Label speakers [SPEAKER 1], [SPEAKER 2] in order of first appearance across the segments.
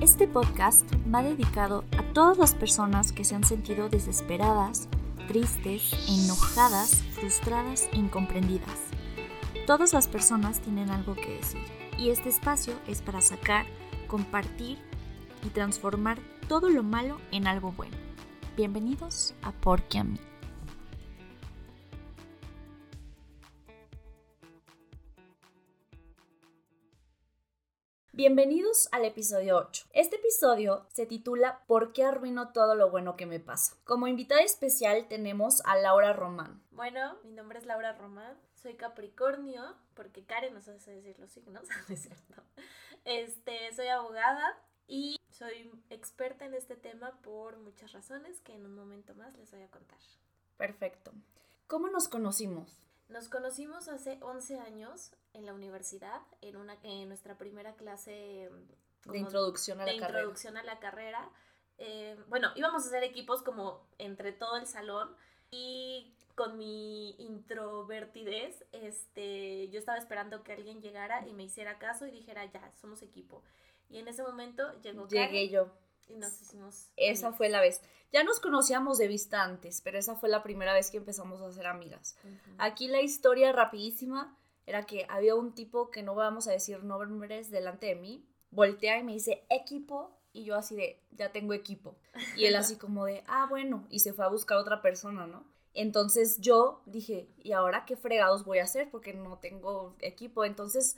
[SPEAKER 1] Este podcast va dedicado a todas las personas que se han sentido desesperadas, tristes, enojadas, frustradas incomprendidas. Todas las personas tienen algo que decir y este espacio es para sacar, compartir y transformar todo lo malo en algo bueno. Bienvenidos a Porque a mí. Bienvenidos al episodio 8. Este episodio se titula ¿Por qué arruino todo lo bueno que me pasa? Como invitada especial tenemos a Laura Román.
[SPEAKER 2] Bueno, mi nombre es Laura Román, soy Capricornio, porque Karen nos hace decir los signos, ¿no es cierto? Este, soy abogada y soy experta en este tema por muchas razones que en un momento más les voy a contar.
[SPEAKER 1] Perfecto. ¿Cómo nos conocimos?
[SPEAKER 2] Nos conocimos hace 11 años en la universidad, en, una, en nuestra primera clase
[SPEAKER 1] de introducción a la
[SPEAKER 2] de
[SPEAKER 1] carrera.
[SPEAKER 2] introducción a la carrera. Eh, bueno, íbamos a hacer equipos como entre todo el salón y con mi introvertidez, este, yo estaba esperando que alguien llegara y me hiciera caso y dijera, ya, somos equipo. Y en ese momento llegó
[SPEAKER 1] Llegué
[SPEAKER 2] Karen
[SPEAKER 1] yo.
[SPEAKER 2] Y nos hicimos...
[SPEAKER 1] Esa
[SPEAKER 2] amigas.
[SPEAKER 1] fue la vez. Ya nos conocíamos de vista antes, pero esa fue la primera vez que empezamos a ser amigas. Aquí la historia rapidísima era que había un tipo que no vamos a decir nombres delante de mí, voltea y me dice equipo y yo así de ya tengo equipo y él así como de ah bueno y se fue a buscar otra persona, ¿no? Entonces yo dije, ¿y ahora qué fregados voy a hacer? Porque no tengo equipo. Entonces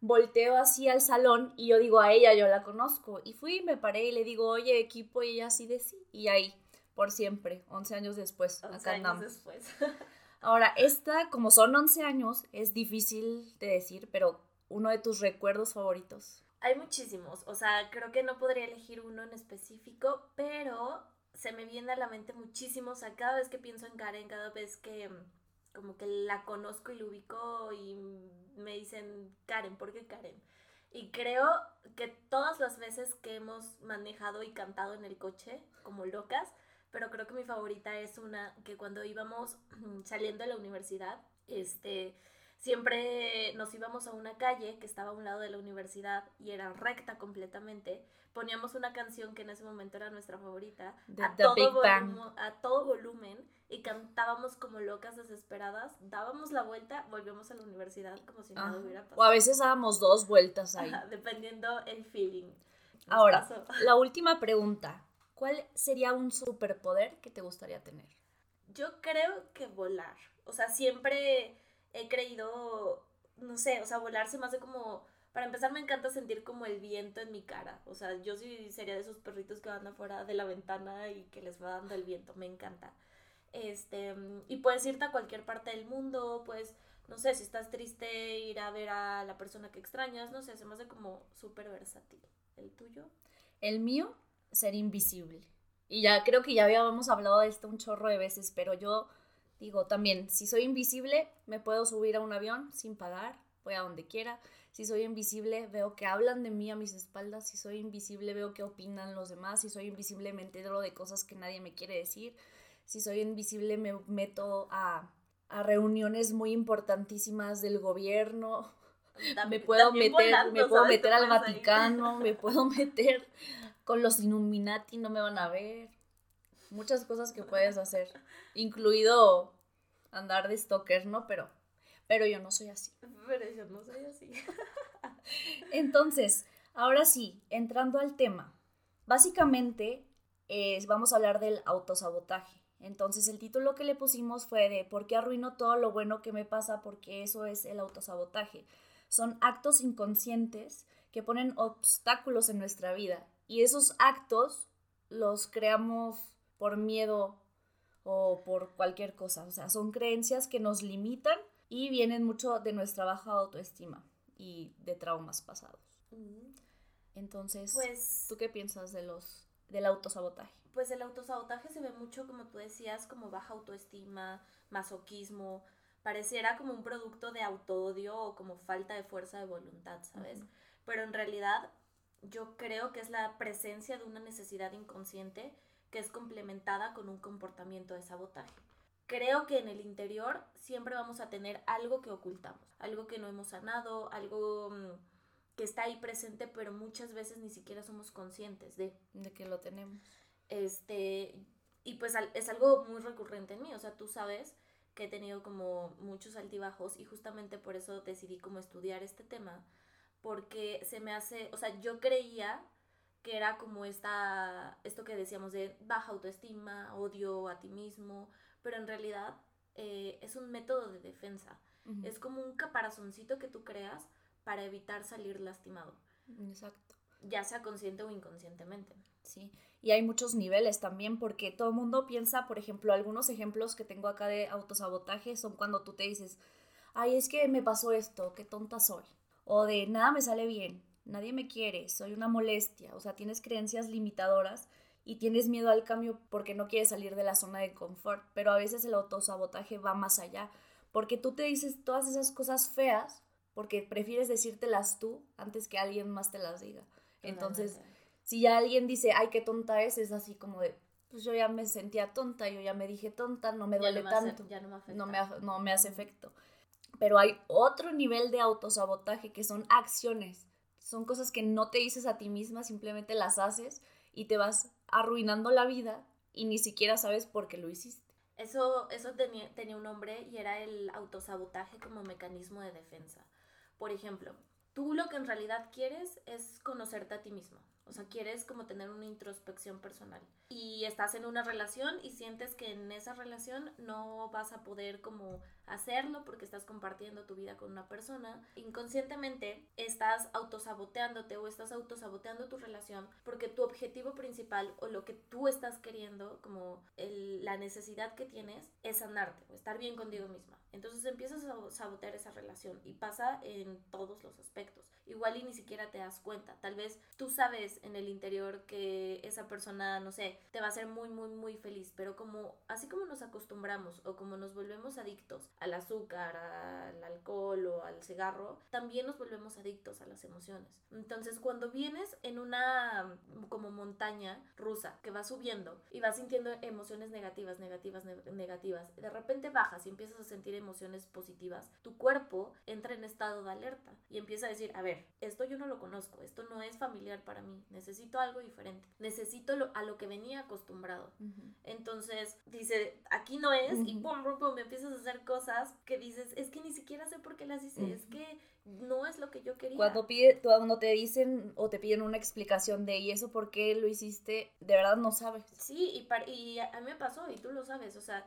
[SPEAKER 1] volteo así al salón y yo digo a ella, yo la conozco. Y fui, me paré y le digo, oye, equipo, y ella así de sí. Y ahí, por siempre, 11 años después,
[SPEAKER 2] 11
[SPEAKER 1] acá
[SPEAKER 2] años
[SPEAKER 1] andamos.
[SPEAKER 2] después.
[SPEAKER 1] Ahora, esta, como son 11 años, es difícil de decir, pero uno de tus recuerdos favoritos.
[SPEAKER 2] Hay muchísimos, o sea, creo que no podría elegir uno en específico, pero se me viene a la mente muchísimo, o sea, cada vez que pienso en Karen, cada vez que como que la conozco y la ubico y me dicen Karen, ¿por qué Karen? Y creo que todas las veces que hemos manejado y cantado en el coche como locas, pero creo que mi favorita es una que cuando íbamos saliendo de la universidad, este, siempre nos íbamos a una calle que estaba a un lado de la universidad y era recta completamente. Poníamos una canción que en ese momento era nuestra favorita
[SPEAKER 1] The-
[SPEAKER 2] a,
[SPEAKER 1] The
[SPEAKER 2] todo
[SPEAKER 1] Big Bang.
[SPEAKER 2] volumo- a todo volumen y cantábamos como locas desesperadas, dábamos la vuelta, volvíamos a la universidad como si nada
[SPEAKER 1] Ajá.
[SPEAKER 2] hubiera pasado.
[SPEAKER 1] O a veces dábamos dos vueltas ahí.
[SPEAKER 2] Ajá, dependiendo el feeling. Nos
[SPEAKER 1] Ahora,
[SPEAKER 2] pasó.
[SPEAKER 1] la última pregunta. ¿Cuál sería un superpoder que te gustaría tener?
[SPEAKER 2] Yo creo que volar. O sea, siempre he creído, no sé, o sea, volar se me hace como... Para empezar, me encanta sentir como el viento en mi cara. O sea, yo sí sería de esos perritos que van afuera de la ventana y que les va dando el viento. Me encanta. Este, y puedes irte a cualquier parte del mundo, pues, no sé, si estás triste, ir a ver a la persona que extrañas, no sé, se me hace como súper versátil. ¿El tuyo?
[SPEAKER 1] El mío, ser invisible. Y ya creo que ya habíamos hablado de esto un chorro de veces, pero yo digo también, si soy invisible, me puedo subir a un avión sin pagar, voy a donde quiera. Si soy invisible, veo que hablan de mí a mis espaldas. Si soy invisible, veo que opinan los demás. Si soy invisible, me entero de cosas que nadie me quiere decir. Si soy invisible, me meto a, a reuniones muy importantísimas del gobierno me puedo meter,
[SPEAKER 2] volando,
[SPEAKER 1] me puedo meter
[SPEAKER 2] Te
[SPEAKER 1] al
[SPEAKER 2] ahí.
[SPEAKER 1] Vaticano, me puedo meter con los Illuminati, no me van a ver. Muchas cosas que puedes hacer, incluido andar de stalker, ¿no? Pero, pero yo no soy así.
[SPEAKER 2] Pero yo no soy así.
[SPEAKER 1] Entonces, ahora sí, entrando al tema, básicamente vamos a hablar del autosabotaje. Entonces, el título que le pusimos fue de ¿Por qué arruino todo lo bueno que me pasa? Porque eso es el autosabotaje. Son actos inconscientes que ponen obstáculos en nuestra vida y esos actos los creamos por miedo o por cualquier cosa. O sea, son creencias que nos limitan y vienen mucho de nuestra baja autoestima y de traumas pasados. Entonces,
[SPEAKER 2] Pues,
[SPEAKER 1] ¿tú qué piensas de los del autosabotaje?
[SPEAKER 2] pues el autosabotaje se ve mucho, como tú decías, como baja autoestima, masoquismo. Pareciera como un producto de autoodio o como falta de fuerza de voluntad, ¿sabes? Pero en realidad yo creo que es la presencia de una necesidad inconsciente que es complementada con un comportamiento de sabotaje. Creo que en el interior siempre vamos a tener algo que ocultamos, algo que no hemos sanado, algo mm, que está ahí presente, pero muchas veces ni siquiera somos conscientes de.
[SPEAKER 1] De que lo tenemos.
[SPEAKER 2] Este, y pues es algo muy recurrente en mí, o sea, tú sabes que he tenido como muchos altibajos y justamente por eso decidí como estudiar este tema, porque se me hace, o sea, yo creía que era como esta, esto que decíamos de baja autoestima, odio a ti mismo, pero en realidad eh, es un método de defensa. Es como un caparazoncito que tú creas para evitar salir lastimado.
[SPEAKER 1] Exacto.
[SPEAKER 2] Ya sea consciente o inconscientemente.
[SPEAKER 1] Sí, y hay muchos niveles también porque todo el mundo piensa, por ejemplo, algunos ejemplos que tengo acá de autosabotaje son cuando tú te dices, ay, es que me pasó esto, qué tonta soy. O de nada me sale bien, nadie me quiere, soy una molestia. O sea, tienes creencias limitadoras y tienes miedo al cambio porque no quieres salir de la zona de confort. Pero a veces el autosabotaje va más allá porque tú te dices todas esas cosas feas porque prefieres decírtelas tú antes que alguien más te las diga. Entonces, si ya alguien dice, ay, qué tonta es, es así como de, pues yo ya me sentía tonta, yo ya me dije tonta, no me duele tanto.
[SPEAKER 2] ya no me afecta.
[SPEAKER 1] Me, no me hace efecto. Pero hay otro nivel de autosabotaje que son acciones. Son cosas que no te dices a ti misma, simplemente las haces y te vas arruinando la vida y ni siquiera sabes por qué lo hiciste.
[SPEAKER 2] Eso, eso tenía, tenía un nombre y era el autosabotaje como mecanismo de defensa. Por ejemplo, tú lo que en realidad quieres es conocerte a ti mismo. O sea, quieres como tener una introspección personal. Y estás en una relación y sientes que en esa relación no vas a poder como hacerlo porque estás compartiendo tu vida con una persona. Inconscientemente estás autosaboteándote o estás autosaboteando tu relación porque tu objetivo principal o lo que tú estás queriendo, como la necesidad que tienes, es sanarte o estar bien contigo misma. Entonces empiezas a sabotear esa relación y pasa en todos los aspectos. Igual y ni siquiera te das cuenta. Tal vez tú sabes en el interior que esa persona, no sé, te va a hacer muy, muy, muy feliz, pero como así como nos acostumbramos o como nos volvemos adictos al azúcar, al alcohol o al cigarro, también nos volvemos adictos a las emociones. Entonces, cuando vienes en una como montaña rusa que va subiendo y vas sintiendo emociones negativas, negativas, negativas, de repente bajas y empiezas a sentir emociones positivas, tu cuerpo entra en estado de alerta y empieza a decir, a ver, esto yo no lo conozco, esto no es familiar para mí, necesito algo diferente, necesito lo, a lo que venía acostumbrado. Entonces dice, aquí no es y pum, pum, pum, empiezas a hacer cosas que dices, es que ni siquiera sé por qué las hice, es que no es lo que yo quería.
[SPEAKER 1] Cuando, pide, cuando te dicen o te piden una explicación de y eso por qué lo hiciste, de verdad no sabes.
[SPEAKER 2] Sí, y, y a mí me pasó y tú lo sabes, o sea,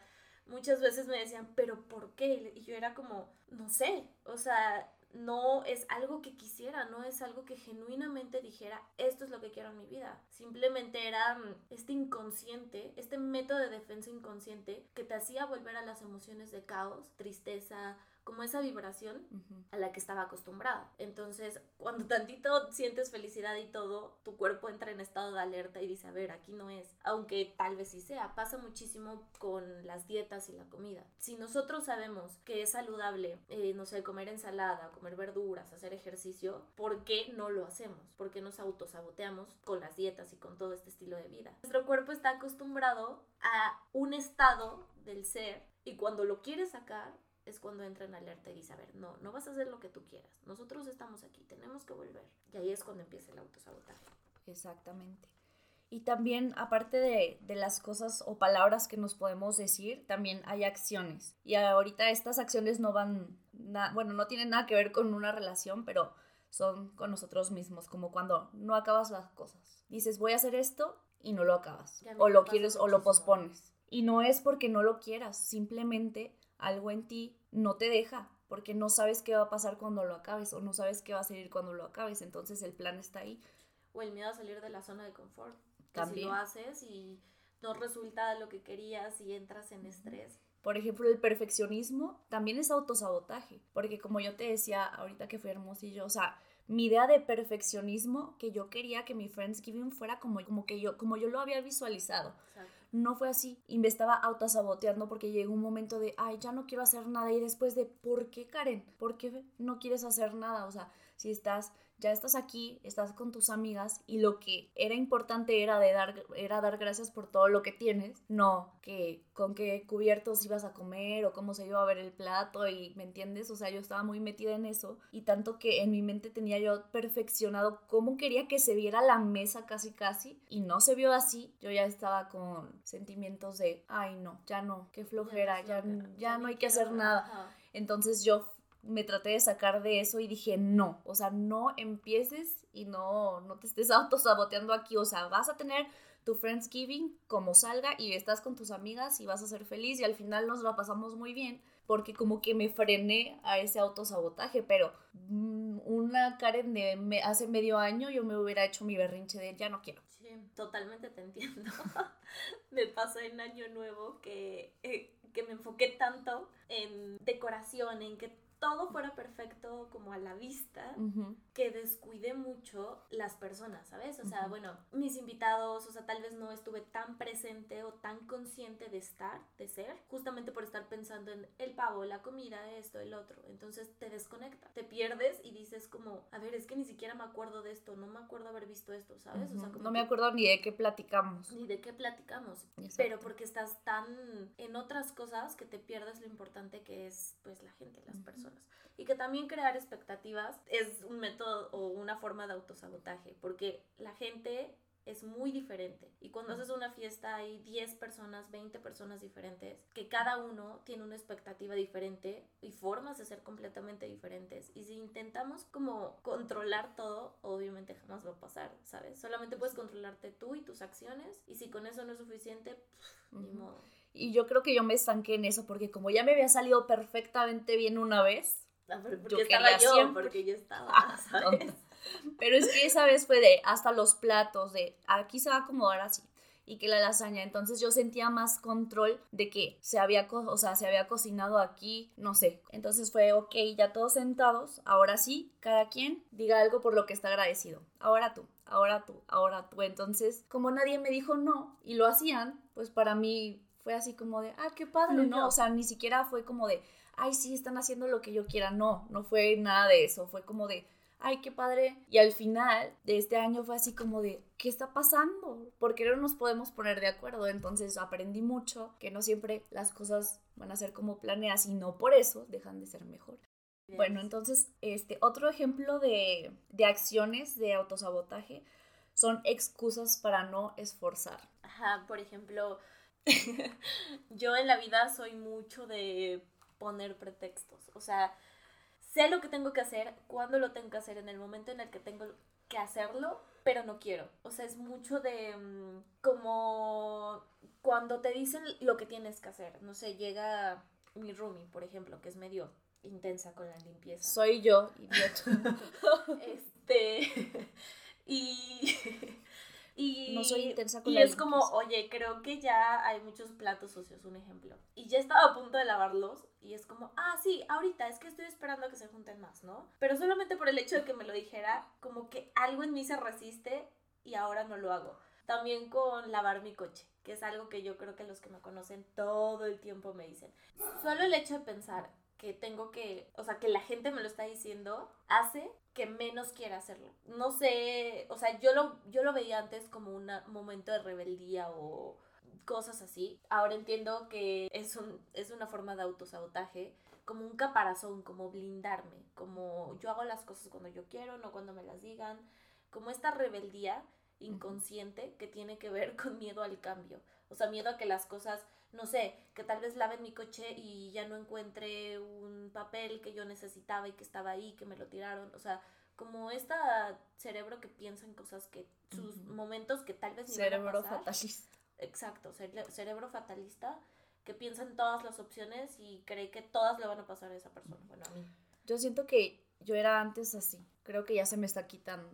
[SPEAKER 2] muchas veces me decían, pero ¿por qué? Y yo era como, no sé, o sea, no es algo que quisiera, no es algo que genuinamente dijera, esto es lo que quiero en mi vida. Simplemente era mm, este inconsciente, este método de defensa inconsciente que te hacía volver a las emociones de caos, tristeza, como esa vibración a la que estaba acostumbrada. Entonces, cuando tantito sientes felicidad y todo, tu cuerpo entra en estado de alerta y dice, a ver, aquí no es. Aunque tal vez sí sea, pasa muchísimo con las dietas y la comida. Si nosotros sabemos que es saludable, eh, no sé, comer ensalada, comer verduras, hacer ejercicio, ¿por qué no lo hacemos? ¿Por qué nos autosaboteamos con las dietas y con todo este estilo de vida? Nuestro cuerpo está acostumbrado a un estado del ser y cuando lo quiere sacar, es cuando entra en alerta y dice, a ver, no, no vas a hacer lo que tú quieras. Nosotros estamos aquí, tenemos que volver. Y ahí es cuando empieza el autosabotaje.
[SPEAKER 1] Exactamente. Y también, aparte de, de, las cosas o palabras que nos podemos decir, también hay acciones. Y ahorita estas acciones no van, bueno, no tienen nada que ver con una relación, pero son con nosotros mismos, como cuando no acabas las cosas. Dices, voy a hacer esto y no lo acabas. O lo quieres o lo pospones. Y no es porque no lo quieras, simplemente algo en ti no te deja, porque no sabes qué va a pasar cuando lo acabes o no sabes qué va a salir cuando lo acabes, entonces el plan está ahí.
[SPEAKER 2] O el miedo a salir de la zona de confort. También. si lo haces y no resulta lo que querías y entras en estrés.
[SPEAKER 1] Por ejemplo, el perfeccionismo también es autosabotaje, porque como yo te decía ahorita que fui hermosillo, o sea, mi idea de perfeccionismo que yo quería que mi Friendsgiving fuera como, como que yo como yo lo había visualizado. No fue así y me estaba autosaboteando porque llegó un momento de, ay, ya no quiero hacer nada y después de, ¿por qué Karen? ¿Por qué no quieres hacer nada? O sea, si estás ya estás aquí, estás con tus amigas y lo que era importante era de dar era dar gracias por todo lo que tienes, no que con qué cubiertos ibas a comer o cómo se iba a ver el plato y me entiendes, o sea, yo estaba muy metida en eso y tanto que en mi mente tenía yo perfeccionado cómo quería que se viera la mesa casi casi y no se vio así, yo ya estaba con sentimientos de, ay no, ya no, qué flojera, ya, ya, no hay que hacer nada. Entonces yo me traté de sacar de eso y dije, no, o sea, no empieces y no, no te estés autosaboteando aquí, o sea, vas a tener tu Friendsgiving como salga y estás con tus amigas y vas a ser feliz y al final nos la pasamos muy bien porque como que me frené a ese autosabotaje, pero mm, una Karen de hace medio año yo me hubiera hecho mi berrinche de ya no quiero.
[SPEAKER 2] Sí, totalmente te entiendo. me pasó en Año Nuevo que, eh, que me enfoqué tanto en decoración, en que todo fuera perfecto como a la vista, que descuide mucho las personas, ¿sabes? O sea, bueno, mis invitados, o sea, tal vez no estuve tan presente o tan consciente de estar, de ser, justamente por estar pensando en el pavo, la comida, esto, el otro. Entonces te desconecta, te pierdes y dices como, a ver, es que ni siquiera me acuerdo de esto, no me acuerdo haber visto esto, ¿sabes?
[SPEAKER 1] o sea, no me acuerdo ni de qué platicamos.
[SPEAKER 2] Ni de qué platicamos. Pero porque estás tan en otras cosas que te pierdes lo importante que es pues la gente, las personas y que también crear expectativas es un método o una forma de autosabotaje, porque la gente es muy diferente. Y cuando haces una fiesta hay 10 personas, 20 personas diferentes, que cada uno tiene una expectativa diferente y formas de ser completamente diferentes. Y si intentamos como controlar todo, obviamente jamás va a pasar, ¿sabes? Solamente puedes controlarte tú y tus acciones y si con eso no es suficiente, ni modo.
[SPEAKER 1] Y yo creo que yo me estanqué en eso porque como ya me había salido perfectamente bien una vez,
[SPEAKER 2] ah, yo estaba yo, porque yo estaba, ah,
[SPEAKER 1] Pero es que esa vez fue de hasta los platos, de aquí se va a acomodar así y que la lasaña. Entonces yo sentía más control de que se había, o sea, se había cocinado aquí, no sé. Entonces fue, ok, ya todos sentados, ahora sí, cada quien diga algo por lo que está agradecido. Ahora tú, ahora tú, ahora tú. Entonces, como nadie me dijo no y lo hacían, pues para mí fue así como de, ah, qué padre, ¿no? O sea, ni siquiera fue como de, ay, sí, están haciendo lo que yo quiera. No, no fue nada de eso. Fue como de, ay, qué padre. Y al final de este año fue así como de, ¿qué está pasando? Porque no nos podemos poner de acuerdo. Entonces aprendí mucho que no siempre las cosas van a ser como planeas y no por eso dejan de ser mejor. Bueno, entonces, este otro ejemplo de, de acciones de autosabotaje son excusas para no esforzar.
[SPEAKER 2] Ajá, por ejemplo, yo en la vida soy mucho de poner pretextos. O sea, sé lo que tengo que hacer, cuándo lo tengo que hacer, en el momento en el que tengo que hacerlo, pero no quiero. O sea, es mucho de mm, como cuando te dicen lo que tienes que hacer. No sé, llega mi roomie, por ejemplo, que es medio intensa con la limpieza.
[SPEAKER 1] Soy yo, idiota.
[SPEAKER 2] este. y y,
[SPEAKER 1] no soy intensa con
[SPEAKER 2] Y es como, oye, creo que ya hay muchos platos sucios, un ejemplo. Y ya estaba a punto de lavarlos y es como, ah, sí, ahorita es que estoy esperando a que se junten más, ¿no? Pero solamente por el hecho de que me lo dijera, como que algo en mí se resiste y ahora no lo hago. También con lavar mi coche, que es algo que yo creo que los que me conocen todo el tiempo me dicen. Solo el hecho de pensar que tengo que, o sea, que la gente me lo está diciendo, hace que menos quiera hacerlo. No sé, o sea, yo lo, yo lo veía antes como un momento de rebeldía o cosas así. Ahora entiendo que es, un, es una forma de autosabotaje, como un caparazón, como blindarme, como yo hago las cosas cuando yo quiero, no cuando me las digan, como esta rebeldía inconsciente que tiene que ver con miedo al cambio, o sea, miedo a que las cosas no sé, que tal vez lave mi coche y ya no encuentre un papel que yo necesitaba y que estaba ahí, que me lo tiraron, o sea, como este cerebro que piensa en cosas que, sus momentos que tal vez
[SPEAKER 1] ni Cerebro fatalista.
[SPEAKER 2] Exacto, cerebro fatalista que piensa en todas las opciones y cree que todas le van a pasar a esa persona, bueno, a mí.
[SPEAKER 1] Yo siento que yo era antes así, creo que ya se me está quitando.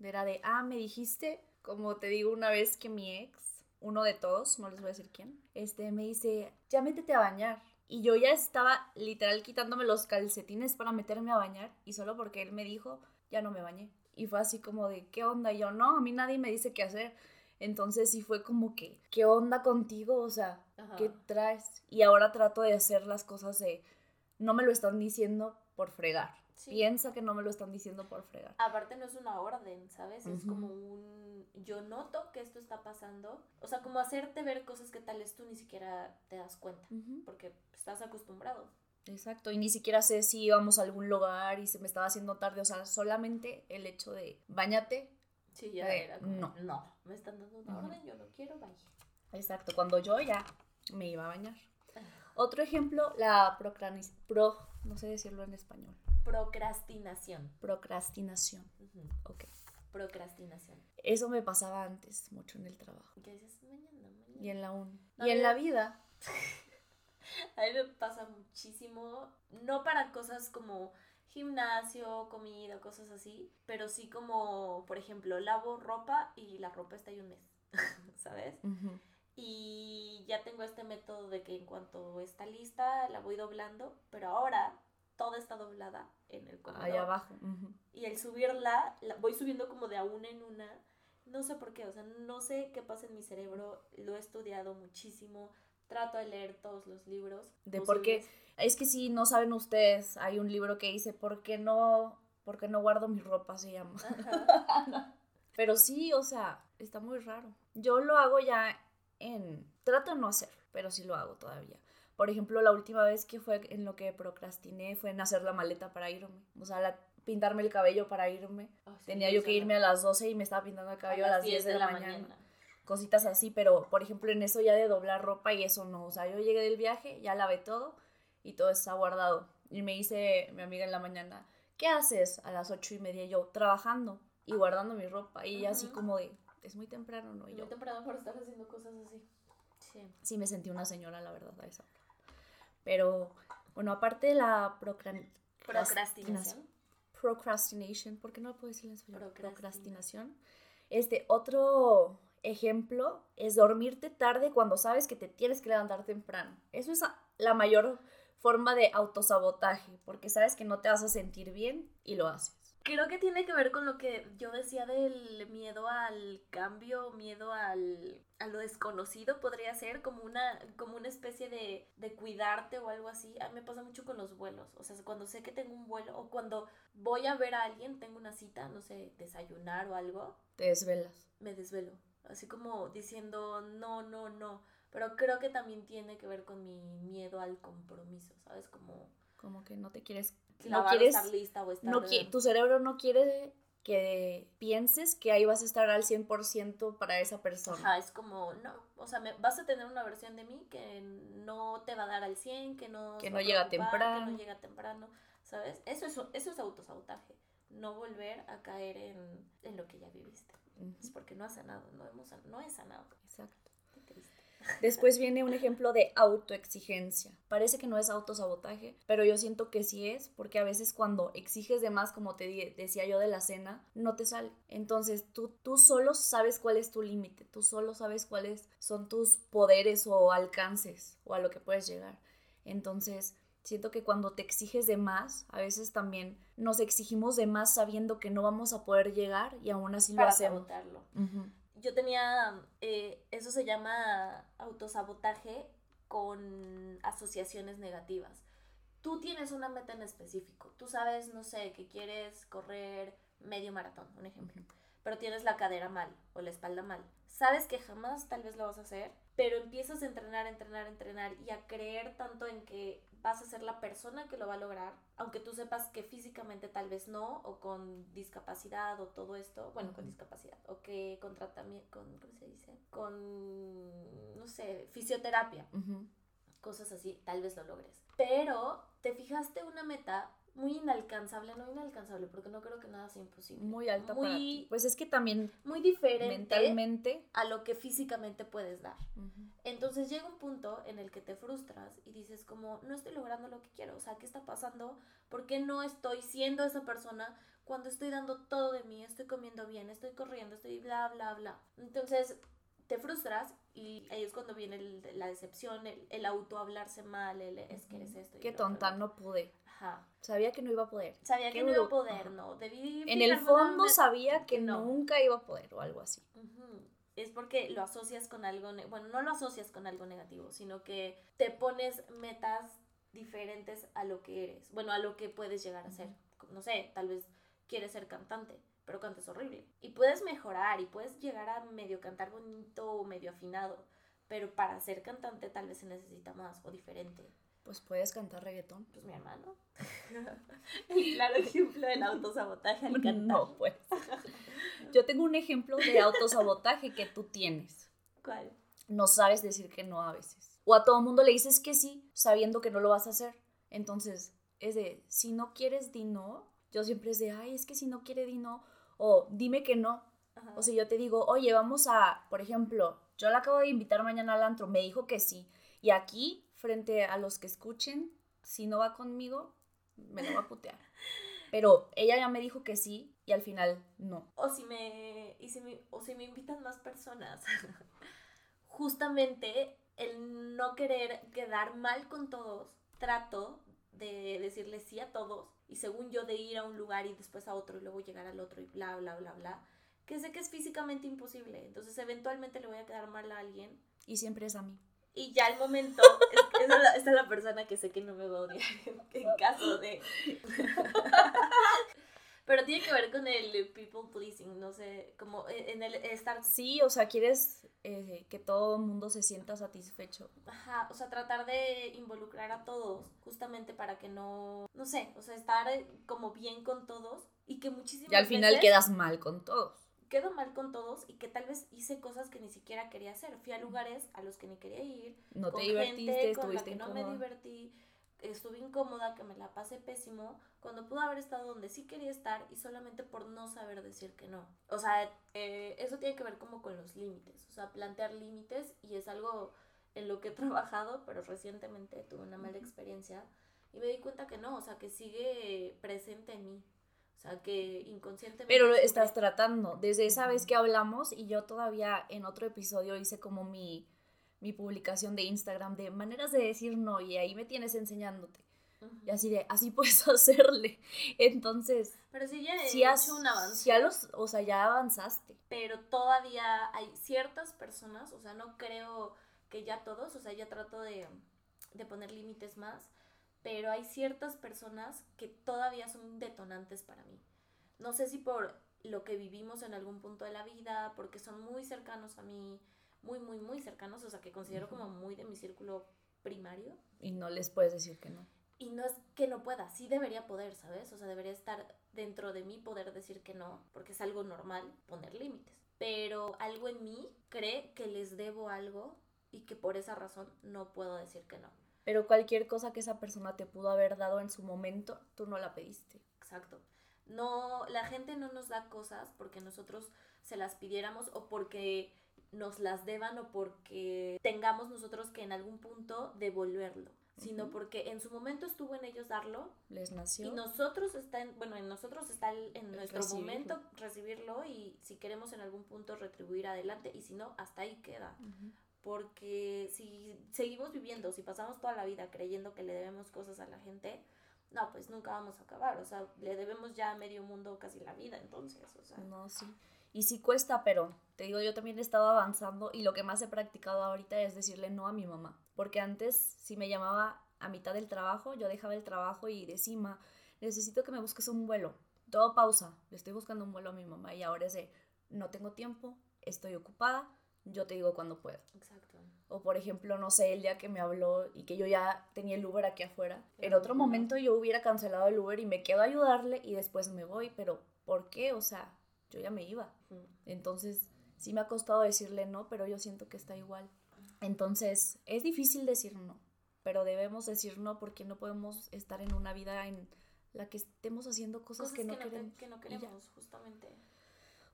[SPEAKER 1] Era de, ah, me dijiste, como te digo una vez que mi ex uno de todos, no les voy a decir quién, este, me dice, ya métete a bañar. Y yo ya estaba literal quitándome los calcetines para meterme a bañar y solo porque él me dijo, ya no me bañé. Y fue así como de, ¿qué onda? Y yo, no, a mí nadie me dice qué hacer. Entonces sí fue como que, ¿qué onda contigo? O sea, ¿qué traes? Y ahora trato de hacer las cosas de, no me lo están diciendo por fregar. Piensa que no me lo están diciendo por fregar.
[SPEAKER 2] Aparte no es una orden, ¿sabes? Es como un yo noto que esto está pasando, o sea, como hacerte ver cosas que tal vez tú ni siquiera te das cuenta, porque estás acostumbrado.
[SPEAKER 1] Exacto, y ni siquiera sé si íbamos a algún lugar y se me estaba haciendo tarde, o sea, solamente el hecho de bañate.
[SPEAKER 2] Sí, ya era no. no, me están dando una orden, yo no quiero, vaya.
[SPEAKER 1] Exacto, cuando yo ya me iba a bañar. Otro ejemplo, la pro, no sé decirlo en español.
[SPEAKER 2] Procrastinación.
[SPEAKER 1] Procrastinación. Ok.
[SPEAKER 2] Procrastinación.
[SPEAKER 1] Eso me pasaba antes mucho en el trabajo.
[SPEAKER 2] ¿Qué dices? Mañana, mañana.
[SPEAKER 1] Y en la un. y en la vida.
[SPEAKER 2] A mí me pasa muchísimo, no para cosas como gimnasio, comida, cosas así, pero sí como, por ejemplo, lavo ropa y la ropa está ahí un mes, ¿sabes? Y ya tengo este método de que en cuanto está lista, la voy doblando, pero ahora toda está doblada en el comedor.
[SPEAKER 1] Ahí abajo.
[SPEAKER 2] Y el subirla, la voy subiendo como de a una en una. No sé por qué, o sea, no sé qué pasa en mi cerebro, lo he estudiado muchísimo, trato de leer todos los libros.
[SPEAKER 1] De por qué, es que si no saben ustedes, hay un libro que dice, ¿por qué no, por qué no guardo mi ropa? Se llama. Pero sí, o sea, está muy raro. Yo lo hago ya en... Trato de no hacer, pero sí lo hago todavía. Por ejemplo, la última vez que fue en lo que procrastiné fue en hacer la maleta para irme. O sea, pintarme el cabello para irme. Ah, Tenía yo que irme a las 12 y me estaba pintando el cabello a las, 10 de, la, mañana. Cositas así, pero por ejemplo en eso ya de doblar ropa y eso no. O sea, yo llegué del viaje, ya lavé todo y todo está guardado. Y me dice mi amiga en la mañana, ¿qué haces a las ocho y media? yo, trabajando y guardando mi ropa. Y así como de, es muy temprano, ¿no? Y
[SPEAKER 2] muy temprano por estar haciendo cosas así.
[SPEAKER 1] Sí. Sí, me sentí una señora, la verdad, a esa Pero, bueno, aparte de la
[SPEAKER 2] procrastinación.
[SPEAKER 1] Procrastination, ¿por qué no lo puedo decir en español? Procrastinación. Este, otro ejemplo es dormirte tarde cuando sabes que te tienes que levantar temprano. Eso es la mayor forma de autosabotaje, porque sabes que no te vas a sentir bien y lo haces
[SPEAKER 2] creo que tiene que ver con lo que yo decía del miedo al cambio, miedo al, a lo desconocido, podría ser como una, como una especie de, de cuidarte o algo así. A mí me pasa mucho con los vuelos, o sea, cuando sé que tengo un vuelo o cuando voy a ver a alguien, tengo una cita, no sé, desayunar o algo.
[SPEAKER 1] Te desvelas.
[SPEAKER 2] Me desvelo, así como diciendo, no, no, no. Pero creo que también tiene que ver con mi miedo al compromiso, ¿sabes? Como...
[SPEAKER 1] Como que no te quieres no quieres estar lista o estar no tu cerebro no quiere que pienses que ahí vas a estar al 100% para esa persona.
[SPEAKER 2] Ajá, es como, no, o sea, me, vas a tener una versión de mí que no te va a dar al 100, que no,
[SPEAKER 1] que no llega temprano.
[SPEAKER 2] Que no llega temprano, ¿sabes? Eso es, eso es autosabotaje, no volver a caer en, en lo que ya viviste. Es porque no has sanado, no, hemos, no he sanado.
[SPEAKER 1] Exacto. Después viene un ejemplo de autoexigencia. Parece que no es autosabotaje, pero yo siento que sí es, porque a veces cuando exiges de más, como te decía yo de la cena, no te sale. Entonces tú, tú solo sabes cuál es tu límite, tú solo sabes cuáles son tus poderes o alcances o a lo que puedes llegar. Entonces, siento que cuando te exiges de más, a veces también nos exigimos de más sabiendo que no vamos a poder llegar y aún así lo hacemos
[SPEAKER 2] yo tenía, eh, eso se llama autosabotaje con asociaciones negativas. Tú tienes una meta en específico, tú sabes, no sé, que quieres correr medio maratón, un ejemplo, pero tienes la cadera mal o la espalda mal. Sabes que jamás tal vez lo vas a hacer, pero empiezas a entrenar, entrenar, entrenar y a creer tanto en que vas a ser la persona que lo va a lograr, aunque tú sepas que físicamente tal vez no, o con discapacidad o todo esto, bueno, con discapacidad, o que con tratamiento, con, ¿cómo se dice? Con, no sé, fisioterapia, cosas así, tal vez lo logres. Pero te fijaste una meta muy inalcanzable, no inalcanzable, porque no creo que nada sea imposible.
[SPEAKER 1] Muy alta muy, Pues es que también
[SPEAKER 2] muy diferente mentalmente a lo que físicamente puedes dar. Entonces llega un punto en el que te frustras y dices como no estoy logrando lo que quiero, o sea, ¿qué está pasando? ¿Por qué no estoy siendo esa persona cuando estoy dando todo de mí, estoy comiendo bien, estoy corriendo, estoy bla bla bla? Entonces te frustras y ahí es cuando viene la decepción, el, el auto hablarse mal, el es que eres esto.
[SPEAKER 1] Qué tonta, no pude. Sabía que no iba a poder.
[SPEAKER 2] Sabía que no iba a poder, no.
[SPEAKER 1] en el fondo sabía que nunca iba a poder o algo así.
[SPEAKER 2] Es porque lo asocias con algo, bueno, no lo asocias con algo negativo, sino que te pones metas diferentes a lo que eres, bueno, a lo que puedes llegar a ser. no sé, tal vez quieres ser cantante, pero cantas horrible. Y puedes mejorar y puedes llegar a medio cantar bonito o medio afinado, pero para ser cantante tal vez se necesita más o diferente.
[SPEAKER 1] Pues puedes cantar reggaetón.
[SPEAKER 2] Pues mi hermano. El claro ejemplo del autosabotaje al cantar.
[SPEAKER 1] No, pues. Yo tengo un ejemplo de autosabotaje que tú tienes.
[SPEAKER 2] ¿Cuál?
[SPEAKER 1] No sabes decir que no a veces. O a todo mundo le dices que sí, sabiendo que no lo vas a hacer. Entonces, es de, si no quieres, di no. Yo siempre es de, ay, es que si no quiere, di no. O dime que no. O sea, yo te digo, oye, vamos a, por ejemplo, yo la acabo de invitar mañana al antro, me dijo que sí. Y aquí frente a los que escuchen, si no va conmigo, me lo va a putear. Pero ella ya me dijo que sí y al final no.
[SPEAKER 2] O si me, y si me, o si me invitan más personas. Justamente el no querer quedar mal con todos, trato de decirle sí a todos y según yo de ir a un lugar y después a otro y luego llegar al otro y bla, bla, bla, bla, que sé que es físicamente imposible. Entonces eventualmente le voy a quedar mal a alguien.
[SPEAKER 1] Y siempre es a mí.
[SPEAKER 2] Y ya al momento, esta es, la, persona que sé que no me va a odiar en, caso de... Pero tiene que ver con el people pleasing, no sé, como en el estar...
[SPEAKER 1] Sí, o sea, quieres eh, que todo el mundo se sienta satisfecho.
[SPEAKER 2] Ajá, o sea, tratar de involucrar a todos, justamente para que no, no sé, o sea, estar como bien con todos y que muchísimas
[SPEAKER 1] Y al final quedas mal con todos
[SPEAKER 2] quedo mal con todos y que tal vez hice cosas que ni siquiera quería hacer. Fui a lugares a los que ni quería ir.
[SPEAKER 1] No te divertiste, con la que
[SPEAKER 2] no me divertí. Estuve incómoda, que me la pasé pésimo, cuando pude haber estado donde sí quería estar y solamente por no saber decir que no. O sea, eh, eso tiene que ver como con los límites, o sea, plantear límites y es algo en lo que he trabajado, pero recientemente tuve una mala experiencia y me di cuenta que no, o sea, que sigue presente en mí. O sea, que inconscientemente...
[SPEAKER 1] Pero estás tratando. Desde esa vez que hablamos y yo todavía en otro episodio hice como mi, mi publicación de Instagram de maneras de decir no y ahí me tienes enseñándote. Y así de, así puedes hacerle. Entonces...
[SPEAKER 2] Pero sí ya he hecho un avance.
[SPEAKER 1] Ya los, o sea, ya avanzaste.
[SPEAKER 2] Pero todavía hay ciertas personas, o sea, no creo que ya todos, o sea, ya trato de, de poner límites más pero hay ciertas personas que todavía son detonantes para mí. No sé si por lo que vivimos en algún punto de la vida, porque son muy cercanos a mí, muy, muy, muy cercanos, o sea, que considero como muy de mi círculo primario.
[SPEAKER 1] Y no les puedes decir que no.
[SPEAKER 2] Y no es que no pueda, sí debería poder, ¿sabes? O sea, debería estar dentro de mí poder decir que no, porque es algo normal poner límites. Pero algo en mí cree que les debo algo y que por esa razón no puedo decir que no
[SPEAKER 1] pero cualquier cosa que esa persona te pudo haber dado en su momento, tú no la pediste.
[SPEAKER 2] Exacto. No, la gente no nos da cosas porque nosotros se las pidiéramos o porque nos las deban o porque tengamos nosotros que en algún punto devolverlo, sino porque en su momento estuvo en ellos darlo.
[SPEAKER 1] Les nació.
[SPEAKER 2] Y nosotros está en, bueno, en nosotros está en nuestro momento recibirlo y si queremos en algún punto retribuir adelante y si no, hasta ahí queda porque si seguimos viviendo, si pasamos toda la vida creyendo que le debemos cosas a la gente, no, pues nunca vamos a acabar, o sea, le debemos ya a medio mundo casi la vida, entonces, o sea.
[SPEAKER 1] No, sí. Y sí cuesta, pero te digo, yo también he estado avanzando y lo que más he practicado ahorita es decirle no a mi mamá, porque antes si me llamaba a mitad del trabajo, yo dejaba el trabajo y decía, necesito que me busques un vuelo, todo pausa, le estoy buscando un vuelo a mi mamá y ahora es de, no tengo tiempo, estoy ocupada, yo te digo cuando puedo.
[SPEAKER 2] Exacto.
[SPEAKER 1] O por ejemplo, no sé, el día que me habló y que yo ya tenía el Uber aquí afuera. En otro momento yo hubiera cancelado el Uber y me quedo a ayudarle y después me voy, pero ¿por qué? O sea, yo ya me iba. Entonces, sí me ha costado decirle no, pero yo siento que está igual. Entonces, es difícil decir no, pero debemos decir no porque no podemos estar en una vida en la que estemos haciendo cosas, que, no queremos.
[SPEAKER 2] Que no queremos, justamente.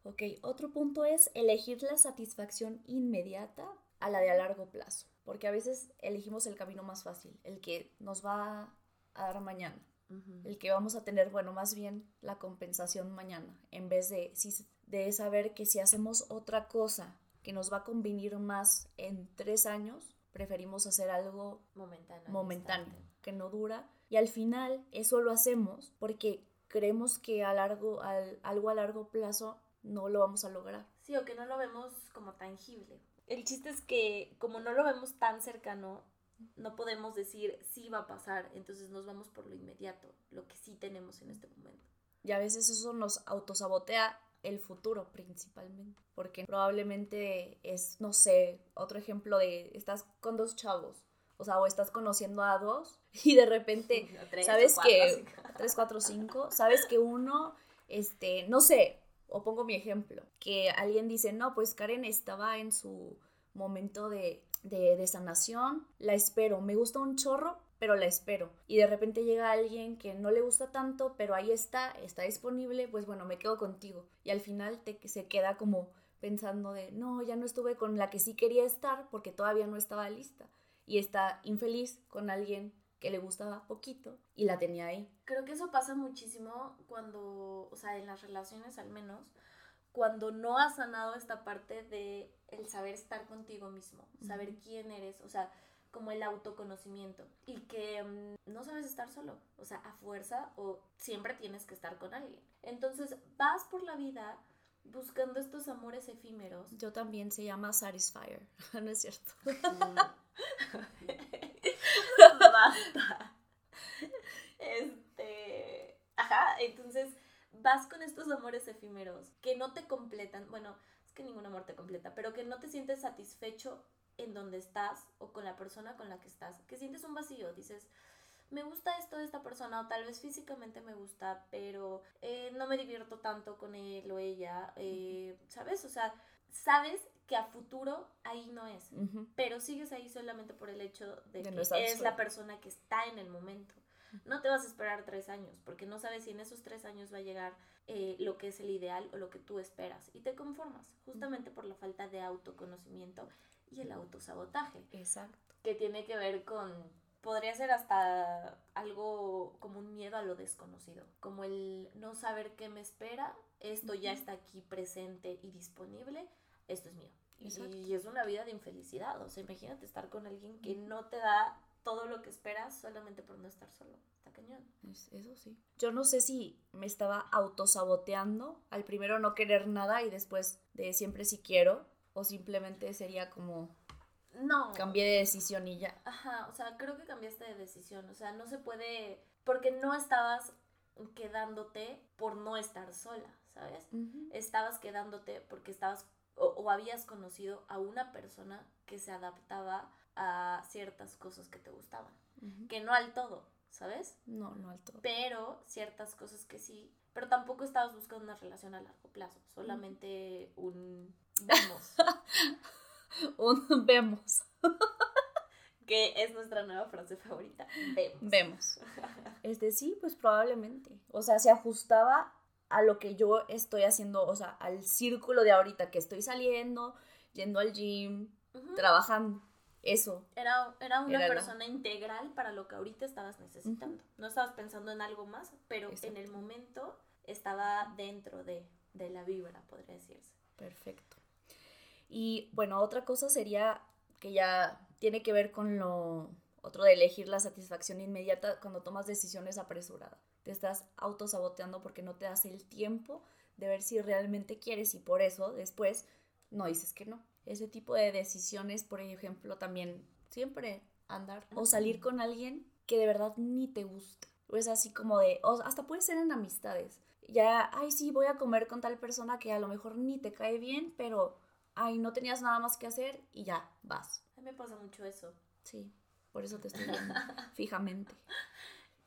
[SPEAKER 1] Ok, otro punto es elegir la satisfacción inmediata a la de a largo plazo, porque a veces elegimos el camino más fácil, el que nos va a dar mañana, el que vamos a tener, bueno, más bien la compensación mañana, en vez de, de saber que si hacemos otra cosa que nos va a convenir más en tres años, preferimos hacer algo
[SPEAKER 2] momentáneo,
[SPEAKER 1] momentáneo que no dura, y al final eso lo hacemos porque creemos que a largo, algo a largo plazo no lo vamos a lograr.
[SPEAKER 2] Sí, o que no lo vemos como tangible. El chiste es que como no lo vemos tan cercano, no podemos decir sí va a pasar, entonces nos vamos por lo inmediato, lo que sí tenemos en este momento.
[SPEAKER 1] Y a veces eso nos autosabotea el futuro principalmente, porque probablemente es, no sé, otro ejemplo de, estás con dos chavos, o sea, o estás conociendo a dos y de repente, sabes que, tres, cuatro, cinco, sabes que uno, este, no sé, o pongo mi ejemplo, que alguien dice, no, pues Karen estaba en su momento de, de, de sanación, la espero, me gusta un chorro, pero la espero. Y de repente llega alguien que no le gusta tanto, pero ahí está, está disponible, pues bueno, me quedo contigo. Y al final te, se queda como pensando de, no, ya no estuve con la que sí quería estar porque todavía no estaba lista. Y está infeliz con alguien que le gustaba poquito y la tenía ahí.
[SPEAKER 2] Creo que eso pasa muchísimo cuando, o sea, en las relaciones al menos, cuando no has sanado esta parte de el saber estar contigo mismo, saber quién eres, o sea, como el autoconocimiento y que mm, no sabes estar solo, o sea, a fuerza o siempre tienes que estar con alguien. Entonces vas por la vida buscando estos amores efímeros.
[SPEAKER 1] Yo también se llama Satisfier, no es cierto.
[SPEAKER 2] Basta. Este, ajá, entonces vas con estos amores efímeros que no te completan, bueno, es que ningún amor te completa, pero que no te sientes satisfecho en donde estás o con la persona con la que estás, que sientes un vacío, dices, me gusta esto de esta persona o tal vez físicamente me gusta, pero eh, no me divierto tanto con él o ella, eh, ¿sabes? O sea, sabes que a futuro ahí no es, pero sigues ahí solamente por el hecho de, que es la persona que está en el momento. No te vas a esperar tres años, porque no sabes si en esos tres años va a llegar eh, lo que es el ideal o lo que tú esperas. Y te conformas, justamente por la falta de autoconocimiento y el autosabotaje.
[SPEAKER 1] Exacto.
[SPEAKER 2] Que tiene que ver con, podría ser hasta algo como un miedo a lo desconocido, como el no saber qué me espera, esto ya está aquí presente y disponible, esto es mío. Y es una vida de infelicidad, o sea, imagínate estar con alguien que no te da todo lo que esperas solamente por no estar solo. Está cañón.
[SPEAKER 1] eso sí. Yo no sé si me estaba autosaboteando al primero no querer nada y después de siempre si quiero o simplemente sería como
[SPEAKER 2] no
[SPEAKER 1] cambié de decisión y ya.
[SPEAKER 2] Ajá, o sea, creo que cambiaste de decisión, o sea, no se puede porque no estabas quedándote por no estar sola, ¿sabes? Estabas quedándote porque estabas o, habías conocido a una persona que se adaptaba a ciertas cosas que te gustaban, que no al todo, ¿sabes?
[SPEAKER 1] No, no al todo.
[SPEAKER 2] Pero ciertas cosas que sí, pero tampoco estabas buscando una relación a largo plazo, solamente un vemos.
[SPEAKER 1] un vemos.
[SPEAKER 2] que es nuestra nueva frase favorita. Vemos.
[SPEAKER 1] Vemos. Este sí, pues probablemente. O sea, se ajustaba a lo que yo estoy haciendo, o sea, al círculo de ahorita que estoy saliendo, yendo al gym, trabajando. Eso.
[SPEAKER 2] Era, era una persona integral para lo que ahorita estabas necesitando. No estabas pensando en algo más, pero en el momento estaba dentro de, de la vibra, podría decirse.
[SPEAKER 1] Perfecto. Y bueno, otra cosa sería que ya tiene que ver con lo otro de elegir la satisfacción inmediata cuando tomas decisiones apresuradas. Te estás autosaboteando porque no te das el tiempo de ver si realmente quieres y por eso después no dices que no. Ese tipo de decisiones, por ejemplo, también siempre andar o salir con alguien que de verdad ni te gusta. O es así como de, o hasta puede ser en amistades. Ya, ay, sí, voy a comer con tal persona que a lo mejor ni te cae bien, pero ay, no tenías nada más que hacer y ya, vas.
[SPEAKER 2] A mí me pasa mucho eso.
[SPEAKER 1] Sí, por eso te estoy viendo fijamente.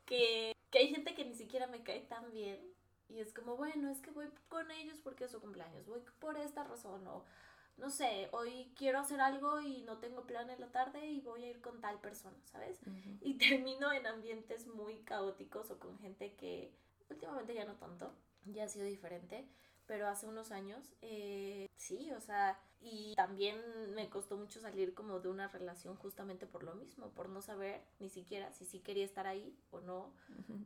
[SPEAKER 2] Que, que hay gente que ni siquiera me cae tan bien y es como, bueno, es que voy con ellos porque es su cumpleaños, voy por esta razón o no sé, hoy quiero hacer algo y no tengo plan en la tarde y voy a ir con tal persona, ¿sabes? Y termino en ambientes muy caóticos o con gente que últimamente ya no tanto, ya ha sido diferente, pero hace unos años, eh, sí, o sea, y también me costó mucho salir como de una relación justamente por lo mismo, por no saber ni siquiera si sí quería estar ahí o no,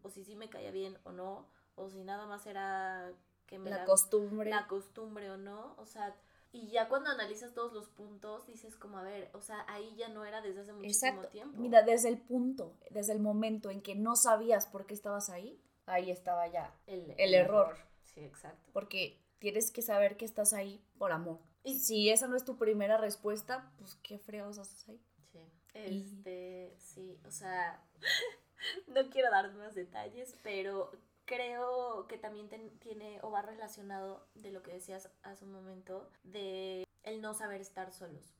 [SPEAKER 2] o si sí me caía bien o no, o si nada más era que me
[SPEAKER 1] la costumbre.
[SPEAKER 2] La costumbre o no, o sea, y ya cuando analizas todos los puntos, dices como, a ver, o sea, ahí ya no era desde hace muchísimo tiempo.
[SPEAKER 1] Mira, desde el punto, desde el momento en que no sabías por qué estabas ahí, ahí estaba ya el, error.
[SPEAKER 2] Sí, exacto.
[SPEAKER 1] Porque tienes que saber que estás ahí por amor. Y si esa no es tu primera respuesta, pues qué fregados haces ahí.
[SPEAKER 2] Sí. Este, sí, o sea, no quiero dar más detalles, pero creo que también tiene o va relacionado de lo que decías hace un momento, de el no saber estar solos.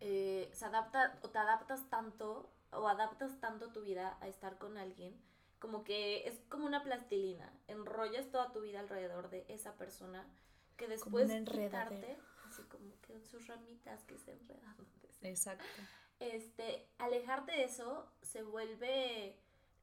[SPEAKER 2] Eh, se adapta o te adaptas tanto o adaptas tanto tu vida a estar con alguien como que es como una plastilina, enrollas toda tu vida alrededor de esa persona que después quitarte, así como que en sus ramitas que se enredan.
[SPEAKER 1] Exacto.
[SPEAKER 2] Este, alejarte de eso se vuelve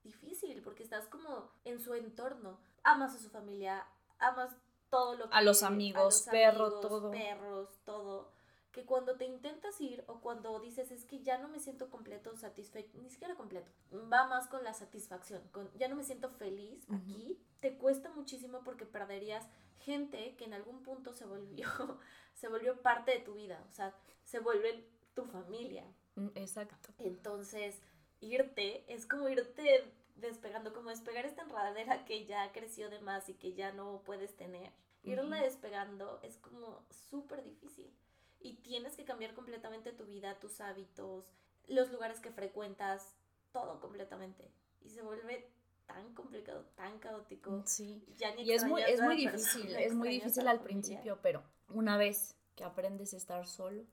[SPEAKER 2] difícil porque estás como en su entorno, amas a su familia, amas todo lo que
[SPEAKER 1] a los amigos, perros, todo.
[SPEAKER 2] Perros, todo que cuando te intentas ir o cuando dices es que ya no me siento completo, satisfecho, ni siquiera completo, va más con la satisfacción, con ya no me siento feliz aquí, te cuesta muchísimo porque perderías gente que en algún punto se volvió, se volvió parte de tu vida, o sea, se vuelven tu familia.
[SPEAKER 1] Mm, exacto.
[SPEAKER 2] Entonces, irte es como irte despegando, como despegar esta enredadera que ya creció de más y que ya no puedes tener. Irla despegando es como súper difícil y tienes que cambiar completamente tu vida, tus hábitos, los lugares que frecuentas, todo completamente. Y se vuelve tan complicado, tan caótico.
[SPEAKER 1] Sí. y es muy, es muy difícil, es muy difícil al principio, pero una vez que aprendes a estar solo,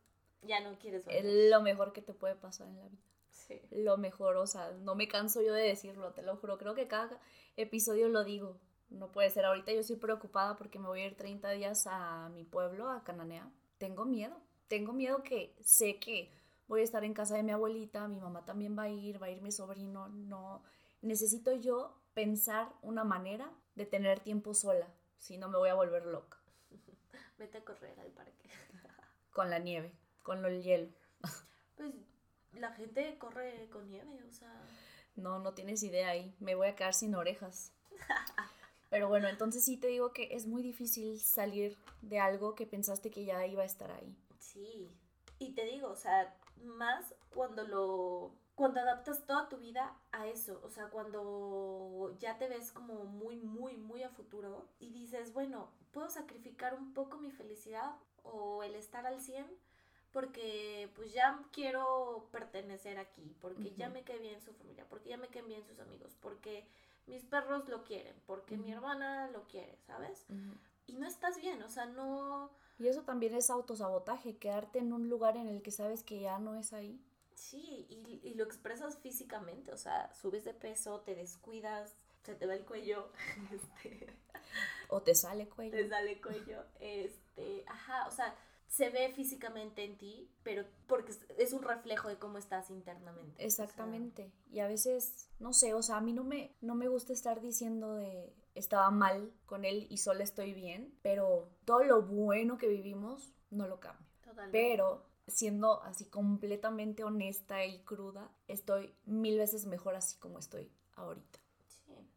[SPEAKER 2] ya no quieres
[SPEAKER 1] volver. Es lo mejor que te puede pasar en la vida. Sí. Lo mejor, o sea, no me canso yo de decirlo, te lo juro. Creo que cada episodio lo digo. No puede ser ahorita, yo estoy preocupada porque me voy a ir 30 días a mi pueblo, a Cananea tengo miedo. Tengo miedo que sé que voy a estar en casa de mi abuelita, mi mamá también va a ir, va a ir mi sobrino. No, necesito yo pensar una manera de tener tiempo sola, si no me voy a volver loca.
[SPEAKER 2] Vete a correr al parque.
[SPEAKER 1] con la nieve, con el hielo.
[SPEAKER 2] pues la gente corre con nieve, o sea.
[SPEAKER 1] No, no tienes idea ahí. Me voy a quedar sin orejas. Pero bueno, entonces sí te digo que es muy difícil salir de algo que pensaste que ya iba a estar ahí.
[SPEAKER 2] Sí. Y te digo, o sea, más cuando lo cuando adaptas toda tu vida a eso, o sea, cuando ya te ves como muy, muy, muy a futuro y dices, bueno, puedo sacrificar un poco mi felicidad o el estar al 100 porque pues ya quiero pertenecer aquí, porque ya me quedé bien su familia, porque ya me quedé bien sus amigos, porque mis perros lo quieren, porque mi hermana lo quiere, ¿sabes? Y no estás bien, o sea, no...
[SPEAKER 1] Y eso también es autosabotaje, quedarte en un lugar en el que sabes que ya no es ahí.
[SPEAKER 2] Sí, y, lo expresas físicamente, o sea, subes de peso, te descuidas, se te va el cuello, este...
[SPEAKER 1] O te sale cuello.
[SPEAKER 2] Te sale cuello, este, ajá, o sea, se ve físicamente en ti, pero porque es un reflejo de cómo estás internamente.
[SPEAKER 1] Exactamente. y a veces, no sé, o sea, a mí no me, no me gusta estar diciendo de estaba mal con él y solo estoy bien, pero todo lo bueno que vivimos no lo cambio. Totalmente. Pero siendo así completamente honesta y cruda, estoy mil veces mejor así como estoy ahorita.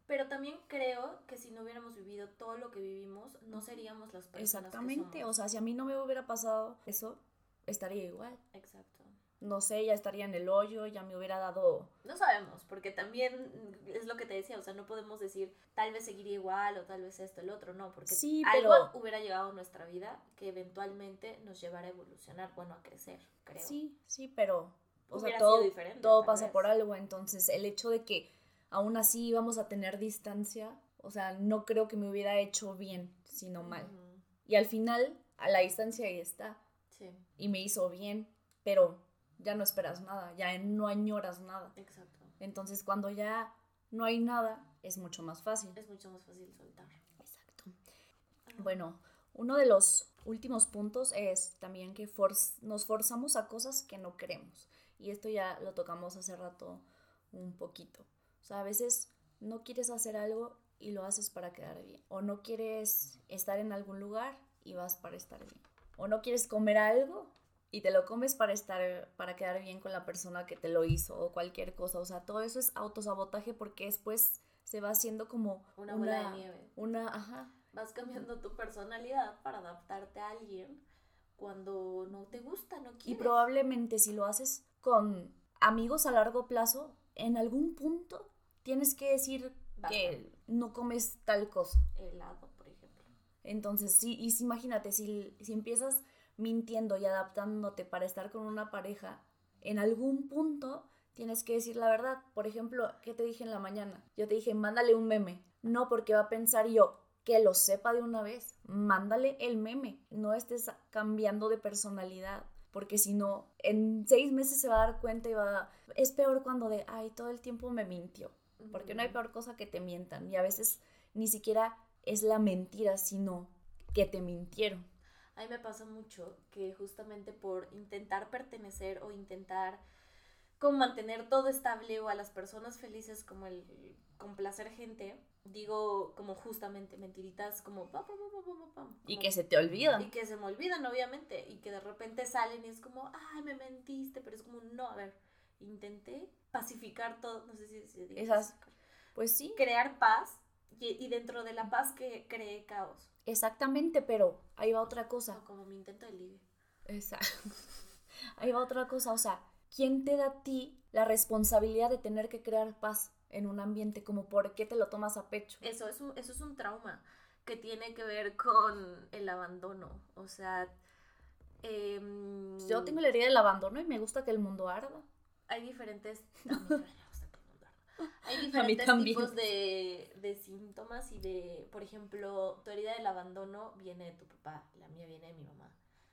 [SPEAKER 2] Pero también creo que si no hubiéramos vivido todo lo que vivimos, no seríamos las personas
[SPEAKER 1] Exactamente, o sea, si a mí no me hubiera pasado eso, estaría igual.
[SPEAKER 2] Exacto.
[SPEAKER 1] No sé, ya estaría en el hoyo, ya me hubiera dado...
[SPEAKER 2] No sabemos, porque también es lo que te decía, o sea, no podemos decir tal vez seguiría igual o tal vez esto, el otro, no, porque sí, algo hubiera llegado a nuestra vida que eventualmente nos llevara a evolucionar, bueno, a crecer, creo.
[SPEAKER 1] Sí, sí, pero... O sea, todo, todo pasa por algo, entonces el hecho de que aún así íbamos a tener distancia, o sea, no creo que me hubiera hecho bien, sino mal. Y al final, a la distancia ahí está. Sí. Y me hizo bien, pero ya no esperas nada, ya no añoras nada.
[SPEAKER 2] Exacto.
[SPEAKER 1] Entonces, cuando ya no hay nada, es mucho más fácil.
[SPEAKER 2] Es mucho más fácil soltar.
[SPEAKER 1] Exacto. Bueno, uno de los últimos puntos es también que nos forzamos a cosas que no queremos. Y esto ya lo tocamos hace rato un poquito. O sea, a veces no quieres hacer algo y lo haces para quedar bien. O no quieres estar en algún lugar y vas para estar bien. O no quieres comer algo y te lo comes para estar para quedar bien con la persona que te lo hizo o cualquier cosa. O sea, todo eso es autosabotaje porque después se va haciendo como
[SPEAKER 2] una, bola de nieve.
[SPEAKER 1] Una, ajá.
[SPEAKER 2] Vas cambiando tu personalidad para adaptarte a alguien cuando no te gusta, no quieres.
[SPEAKER 1] Y probablemente si lo haces con amigos a largo plazo, en algún punto tienes que decir que no comes tal cosa.
[SPEAKER 2] Helado, por ejemplo.
[SPEAKER 1] Entonces, sí, y imagínate, si, si empiezas mintiendo y adaptándote para estar con una pareja, en algún punto tienes que decir la verdad. Por ejemplo, ¿qué te dije en la mañana? Yo te dije, mándale un meme. No, porque va a pensar yo que lo sepa de una vez. Mándale el meme. No estés cambiando de personalidad. Porque si no, en seis meses se va a dar cuenta y va a... Es peor cuando de, ay, todo el tiempo me mintió. Porque no hay peor cosa que te mientan. Y a veces ni siquiera es la mentira, sino que te mintieron.
[SPEAKER 2] A mí me pasa mucho que justamente por intentar pertenecer o intentar como mantener todo estable o a las personas felices como el complacer gente, digo como justamente mentiritas como
[SPEAKER 1] y que se te olvidan
[SPEAKER 2] y que se me olvidan obviamente y que de repente salen y es como ay me mentiste pero es como no a ver intenté pacificar todo no sé si, si
[SPEAKER 1] esas pues sí
[SPEAKER 2] crear paz y, dentro de la paz que cree caos
[SPEAKER 1] exactamente pero ahí va otra cosa
[SPEAKER 2] como mi intento de libre
[SPEAKER 1] exacto ahí va otra cosa o sea ¿quién te da a ti la responsabilidad de tener que crear paz en un ambiente? Como, ¿por qué te lo tomas a pecho?
[SPEAKER 2] Eso es un, eso es un trauma que tiene que ver con el abandono. O sea, em,
[SPEAKER 1] yo tengo la herida del abandono y me gusta que el mundo arda.
[SPEAKER 2] Hay diferentes... Hay diferentes tipos de, de, síntomas y de, por ejemplo, tu herida del abandono viene de tu papá, la mía viene de mi mamá.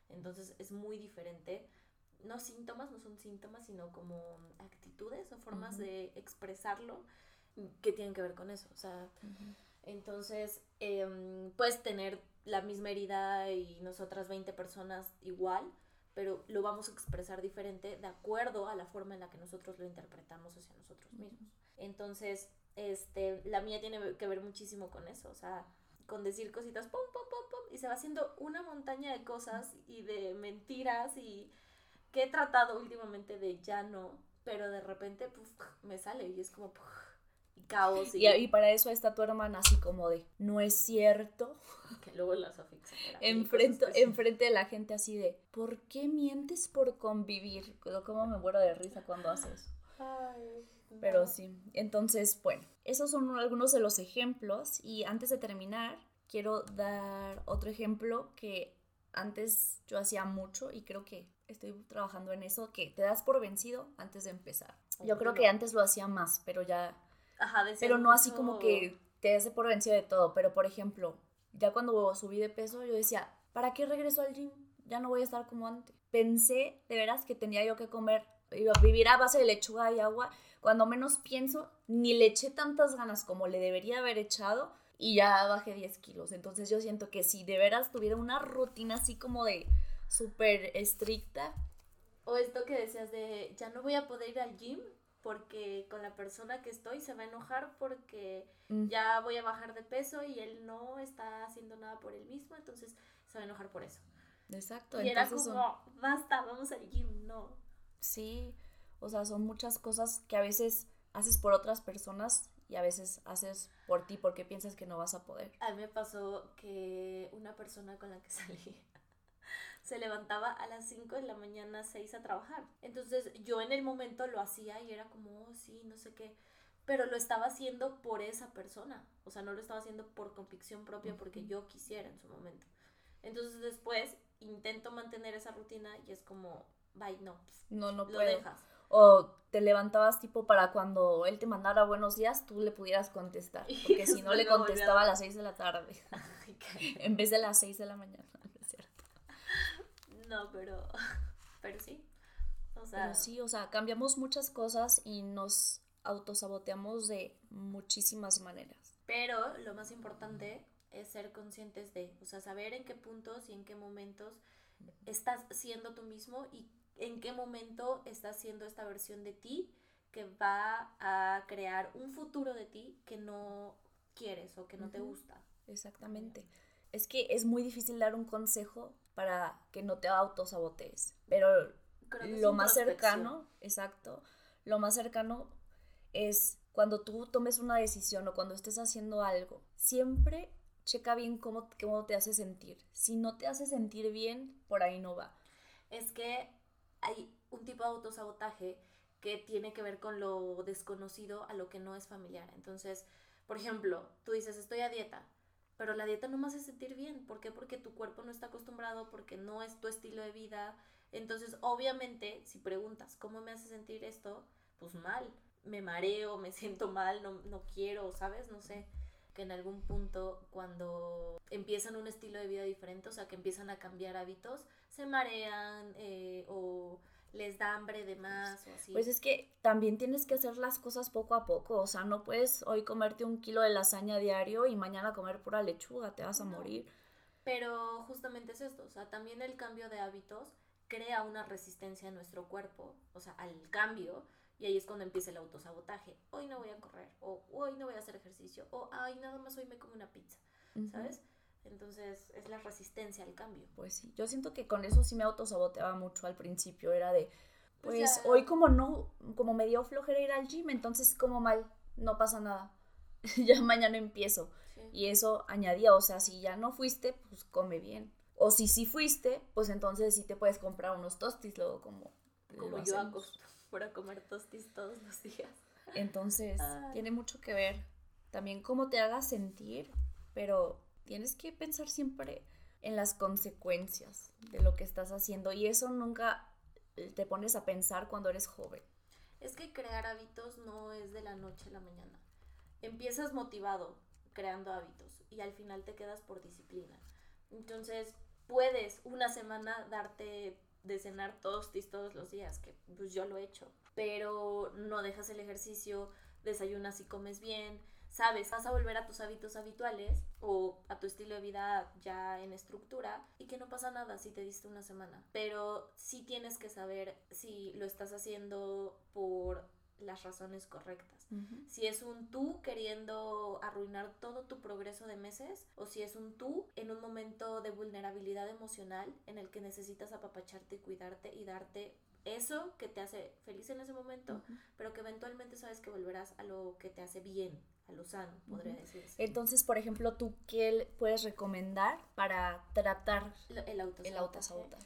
[SPEAKER 2] Entonces es muy diferente. No síntomas, no son síntomas, sino como actitudes o formas de expresarlo que tienen que ver con eso. O sea, entonces em, puedes tener la misma herida y nosotras 20 personas igual, pero lo vamos a expresar diferente de acuerdo a la forma en la que nosotros lo interpretamos hacia nosotros mismos. Entonces, este, la mía tiene que ver muchísimo con eso, o sea, con decir cositas, pum, pum, pum, pum, y se va haciendo una montaña de cosas y de mentiras y que he tratado últimamente de ya no, pero de repente me sale y es como y caos.
[SPEAKER 1] Y... Y, para eso está tu hermana así como de, no es cierto.
[SPEAKER 2] Que luego las
[SPEAKER 1] enfrente, enfrente de la gente así de, ¿por qué mientes por convivir? ¿Cómo me muero de risa cuando haces Ay, Pero sí, entonces, bueno, esos son algunos de los ejemplos y antes de terminar, quiero dar otro ejemplo que antes yo hacía mucho y creo que estoy trabajando en eso, que te das por vencido antes de empezar. Yo creo que antes lo hacía más, pero ya... Ajá, pero no así como que te das por vencido de todo, pero por ejemplo, ya cuando subí de peso, yo decía, ¿para qué regreso al gym? Ya no voy a estar como antes. Pensé de veras que tenía yo que comer, iba a vivir a base de lechuga y agua. Cuando menos pienso, ni le eché tantas ganas como le debería haber echado y ya bajé 10 kilos. Entonces yo siento que si de veras tuviera una rutina así como de súper estricta.
[SPEAKER 2] O esto que decías de, ya no voy a poder ir al gym porque con la persona que estoy se va a enojar porque mm. ya voy a bajar de peso y él no está haciendo nada por él mismo, entonces se va a enojar por eso. Exacto. Y era como, basta, vamos al gym, no.
[SPEAKER 1] Sí, o sea, son muchas cosas que a veces haces por otras personas y a veces haces por ti porque piensas que no vas a poder.
[SPEAKER 2] A mí me pasó que una persona con la que salí se levantaba a las 5 de la mañana, 6 a trabajar. Entonces yo en el momento lo hacía y era como, oh, sí, no sé qué. Pero lo estaba haciendo por esa persona. O sea, no lo estaba haciendo por convicción propia porque yo quisiera en su momento. Entonces después intento mantener esa rutina y es como, bye, no. Pues, no, no
[SPEAKER 1] lo dejas. O te levantabas tipo para cuando él te mandara buenos días, tú le pudieras contestar. Porque si no le contestaba a las 6 de la tarde. en vez de las 6 de la mañana.
[SPEAKER 2] No, pero, pero sí.
[SPEAKER 1] O sea, pero sí, o sea, cambiamos muchas cosas y nos autosaboteamos de muchísimas maneras.
[SPEAKER 2] Pero lo más importante es ser conscientes de, o sea, saber en qué puntos y en qué momentos estás siendo tú mismo y en qué momento estás siendo esta versión de ti que va a crear un futuro de ti que no quieres o que no te gusta.
[SPEAKER 1] Exactamente. Es que es muy difícil dar un consejo para que no te autosabotees. Pero lo más cercano, exacto, lo más cercano es cuando tú tomes una decisión o cuando estés haciendo algo, siempre checa bien cómo, cómo te hace sentir. Si no te hace sentir bien, por ahí no va.
[SPEAKER 2] Es que hay un tipo de autosabotaje que tiene que ver con lo desconocido a lo que no es familiar. Entonces, por ejemplo, tú dices, estoy a dieta, pero la dieta no me hace sentir bien. ¿Por qué? Porque tu cuerpo no está acostumbrado, porque no es tu estilo de vida. Entonces, obviamente, si preguntas, ¿cómo me hace sentir esto? Pues mal, me mareo, me siento mal, no, no quiero, ¿sabes? No sé que en algún punto cuando empiezan un estilo de vida diferente, o sea, que empiezan a cambiar hábitos, se marean eh, o les da hambre de más o así.
[SPEAKER 1] Pues es que también tienes que hacer las cosas poco a poco, o sea, no puedes hoy comerte un kilo de lasaña diario y mañana comer pura lechuga, te vas a morir.
[SPEAKER 2] Pero justamente es esto, o sea, también el cambio de hábitos crea una resistencia en nuestro cuerpo, o sea, al cambio, y ahí es cuando empieza el autosabotaje. Hoy no voy a correr, o hoy no voy a hacer ejercicio, o ay, nada más hoy me como una pizza, ¿sabes? Entonces es la resistencia al cambio.
[SPEAKER 1] Pues sí, yo siento que con eso sí me autosaboteaba mucho al principio, era de, pues, pues hoy como no, como me dio flojera ir al gym, entonces como mal, no pasa nada, ya mañana empiezo. Y eso añadía, o sea, si ya no fuiste, pues come bien. O si sí fuiste, pues entonces sí te puedes comprar unos tostis luego como...
[SPEAKER 2] Como yo acostumbro a comer tostis todos los días.
[SPEAKER 1] Entonces, tiene mucho que ver también cómo te hagas sentir, pero tienes que pensar siempre en las consecuencias de lo que estás haciendo y eso nunca te pones a pensar cuando eres joven.
[SPEAKER 2] Es que crear hábitos no es de la noche a la mañana. Empiezas motivado creando hábitos y al final te quedas por disciplina. Entonces, puedes una semana darte de cenar tostis todos los días, que pues yo lo he hecho, pero no dejas el ejercicio, desayunas y comes bien, sabes, vas a volver a tus hábitos habituales o a tu estilo de vida ya en estructura y que no pasa nada si te diste una semana. Pero sí tienes que saber si lo estás haciendo por las razones correctas. Si es un tú queriendo arruinar todo tu progreso de meses o si es un tú en un momento de vulnerabilidad emocional en el que necesitas apapacharte y cuidarte y darte eso que te hace feliz en ese momento, pero que eventualmente sabes que volverás a lo que te hace bien, a lo sano, podría decirse.
[SPEAKER 1] Entonces, por ejemplo, ¿tú qué puedes recomendar para tratar
[SPEAKER 2] el autosabotaje?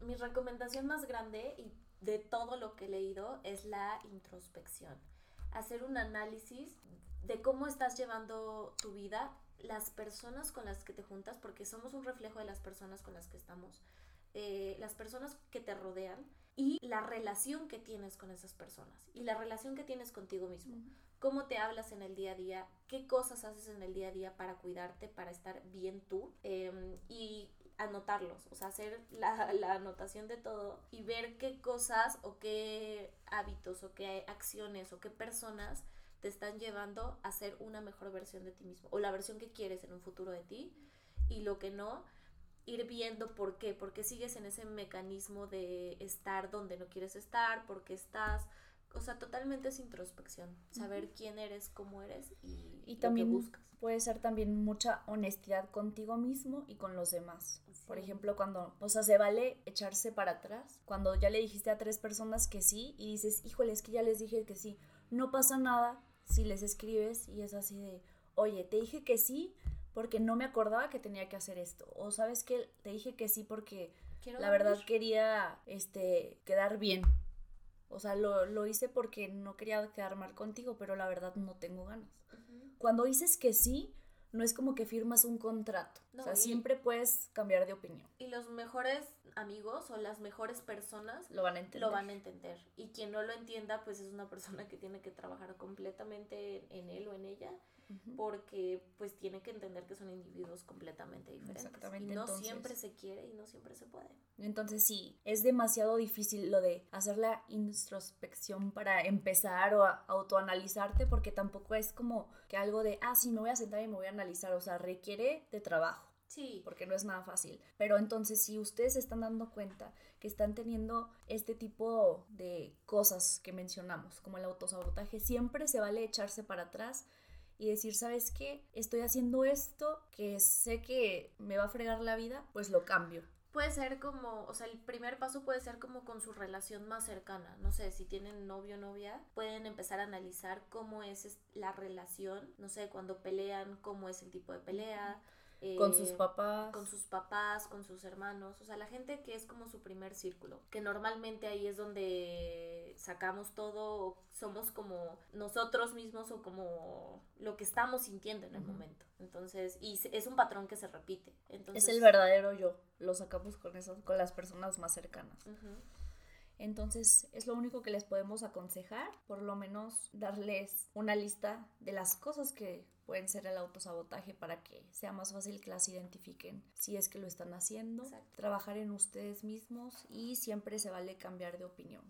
[SPEAKER 2] Mi recomendación más grande y de todo lo que he leído es la introspección. Hacer un análisis de cómo estás llevando tu vida, las personas con las que te juntas, porque somos un reflejo de las personas con las que estamos, eh, las personas que te rodean y la relación que tienes con esas personas y la relación que tienes contigo mismo. Cómo te hablas en el día a día, qué cosas haces en el día a día para cuidarte, para estar bien tú em, y anotarlos, o sea, hacer la, la, anotación de todo y ver qué cosas o qué hábitos o qué acciones o qué personas te están llevando a ser una mejor versión de ti mismo o la versión que quieres en un futuro de ti y lo que no, ir viendo por qué, porque sigues en ese mecanismo de estar donde no quieres estar, porque estás, o sea, totalmente es introspección, saber quién eres, cómo eres y, y
[SPEAKER 1] también buscas. Puede ser también mucha honestidad contigo mismo y con los demás. Por ejemplo, cuando, o sea, se vale echarse para atrás, cuando ya le dijiste a tres personas que sí y dices, híjole, es que ya les dije que sí, no pasa nada si les escribes y es así de, oye, te dije que sí, porque no me acordaba que tenía que hacer esto. O sabes que te dije que sí porque la verdad quería este, quedar bien. O sea, lo, hice porque no quería quedar mal contigo, pero la verdad no tengo ganas. Cuando dices que sí, no es como que firmas un contrato. o sea, siempre puedes cambiar de opinión.
[SPEAKER 2] Y los mejores amigos o las mejores personas
[SPEAKER 1] lo van a entender.
[SPEAKER 2] Lo van a entender. Y quien no lo entienda, pues es una persona que tiene que trabajar completamente en él o en ella porque pues tiene que entender que son individuos completamente diferentes. Exactamente. Y no siempre se quiere y no siempre se puede.
[SPEAKER 1] Entonces sí, es demasiado difícil lo de hacer la introspección para empezar o autoanalizarte porque tampoco es como que algo de, ah, sí, me voy a sentar y me voy a analizar, o sea, requiere de trabajo.
[SPEAKER 2] Sí.
[SPEAKER 1] Porque no es nada fácil. Pero entonces, si ustedes están dando cuenta que están teniendo este tipo de cosas que mencionamos, como el autosabotaje, siempre se vale echarse para atrás y decir, ¿sabes qué? Estoy haciendo esto que sé que me va a fregar la vida, pues lo cambio.
[SPEAKER 2] Puede ser como, o sea, el primer paso puede ser como con su relación más cercana. No sé, si tienen novio o novia, pueden empezar a analizar cómo es la relación, no sé, cuando pelean, cómo es el tipo de pelea,
[SPEAKER 1] con sus papás.
[SPEAKER 2] Con sus papás, con sus hermanos, o sea, la gente que es como su primer círculo, que normalmente ahí es donde sacamos todo, somos como nosotros mismos o como lo que estamos sintiendo en el momento. Entonces, y es un patrón que se repite. Entonces,
[SPEAKER 1] es el verdadero yo, lo sacamos con, esas, con las personas más cercanas. Entonces es lo único que les podemos aconsejar, por lo menos darles una lista de las cosas que pueden ser el autosabotaje para que sea más fácil que las identifiquen si es que lo están haciendo, trabajar en ustedes mismos y siempre se vale cambiar de opinión.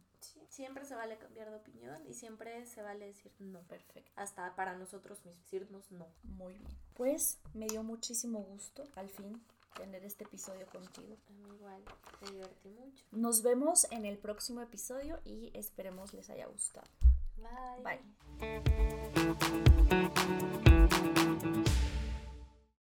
[SPEAKER 2] siempre se vale cambiar de opinión y siempre se vale decir no.
[SPEAKER 1] Perfecto.
[SPEAKER 2] Hasta para nosotros mismos, decirnos no.
[SPEAKER 1] Muy bien. Pues me dio muchísimo gusto al fin tener este episodio contigo.
[SPEAKER 2] igual, me divertí mucho.
[SPEAKER 1] Nos vemos en el próximo episodio y esperemos les haya gustado.
[SPEAKER 2] Bye.
[SPEAKER 1] Bye.